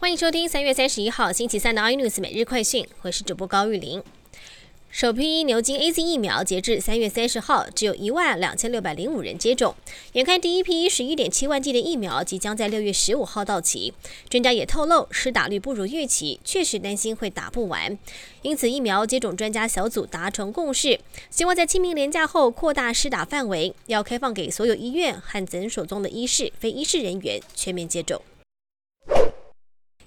欢迎收听三月三十一号星期三的 iNews 每日快讯，我是主播高玉玲。首批牛津 A Z 疫苗截至三月三十号，只有一万两千六百零五人接种。眼看第一批十一点七万剂的疫苗即将在六月十五号到期，专家也透露，施打率不如预期，确实担心会打不完。因此，疫苗接种专家小组达成共识，希望在清明连假后扩大施打范围，要开放给所有医院和诊所中的医师、非医师人员全面接种。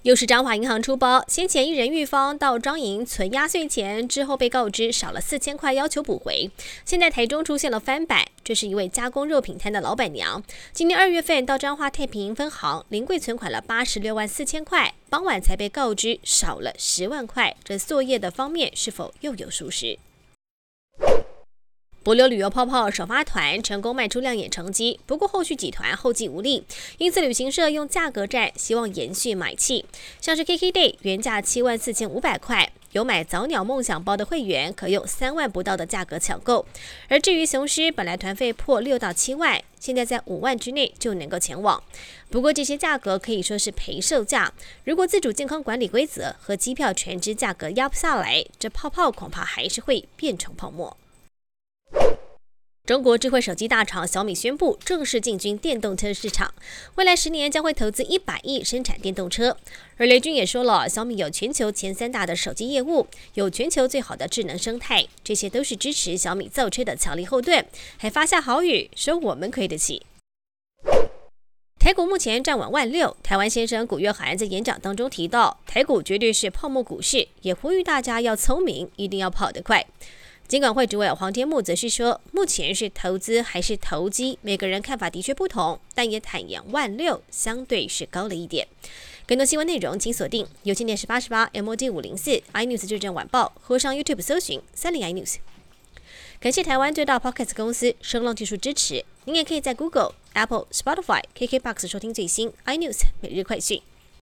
又是彰化银行出包，先前一人玉芳到张营存压岁钱之后，被告知少了四千块，要求补回。现在台中出现了翻版，这是一位加工肉品摊的老板娘，今年二月份到彰化太平分行临柜存款了八十六万四千块，傍晚才被告知少了十万块，这作业的方面是否又有疏失？博流旅游泡泡首发团成功卖出亮眼成绩，不过后续几团后继无力，因此旅行社用价格战希望延续买气。像是 KKday 原价七万四千五百块，有买早鸟梦想包的会员可用三万不到的价格抢购。而至于雄狮，本来团费破六到七万，现在在五万之内就能够前往。不过这些价格可以说是赔售价，如果自主健康管理规则和机票全支价格压不下来，这泡泡恐怕还是会变成泡沫。中国智慧手机大厂小米宣布正式进军电动车市场，未来十年将会投资一百亿生产电动车。而雷军也说了，小米有全球前三大的手机业务，有全球最好的智能生态，这些都是支持小米造车的强力后盾。还发下好语，说我们亏得起。台股目前站稳万六，台湾先生古月涵在演讲当中提到，台股绝对是泡沫股市，也呼吁大家要聪明，一定要跑得快。尽管会主委黄天木则是说，目前是投资还是投机，每个人看法的确不同，但也坦言万六相对是高了一点。更多新闻内容请锁定有线电视八十八 MOD 五零四 iNews 最正晚报，或上 YouTube 搜寻三零 iNews。感谢台湾最大 Podcast 公司声浪技术支持，您也可以在 Google、Apple、Spotify、KKBox 收听最新 iNews 每日快讯。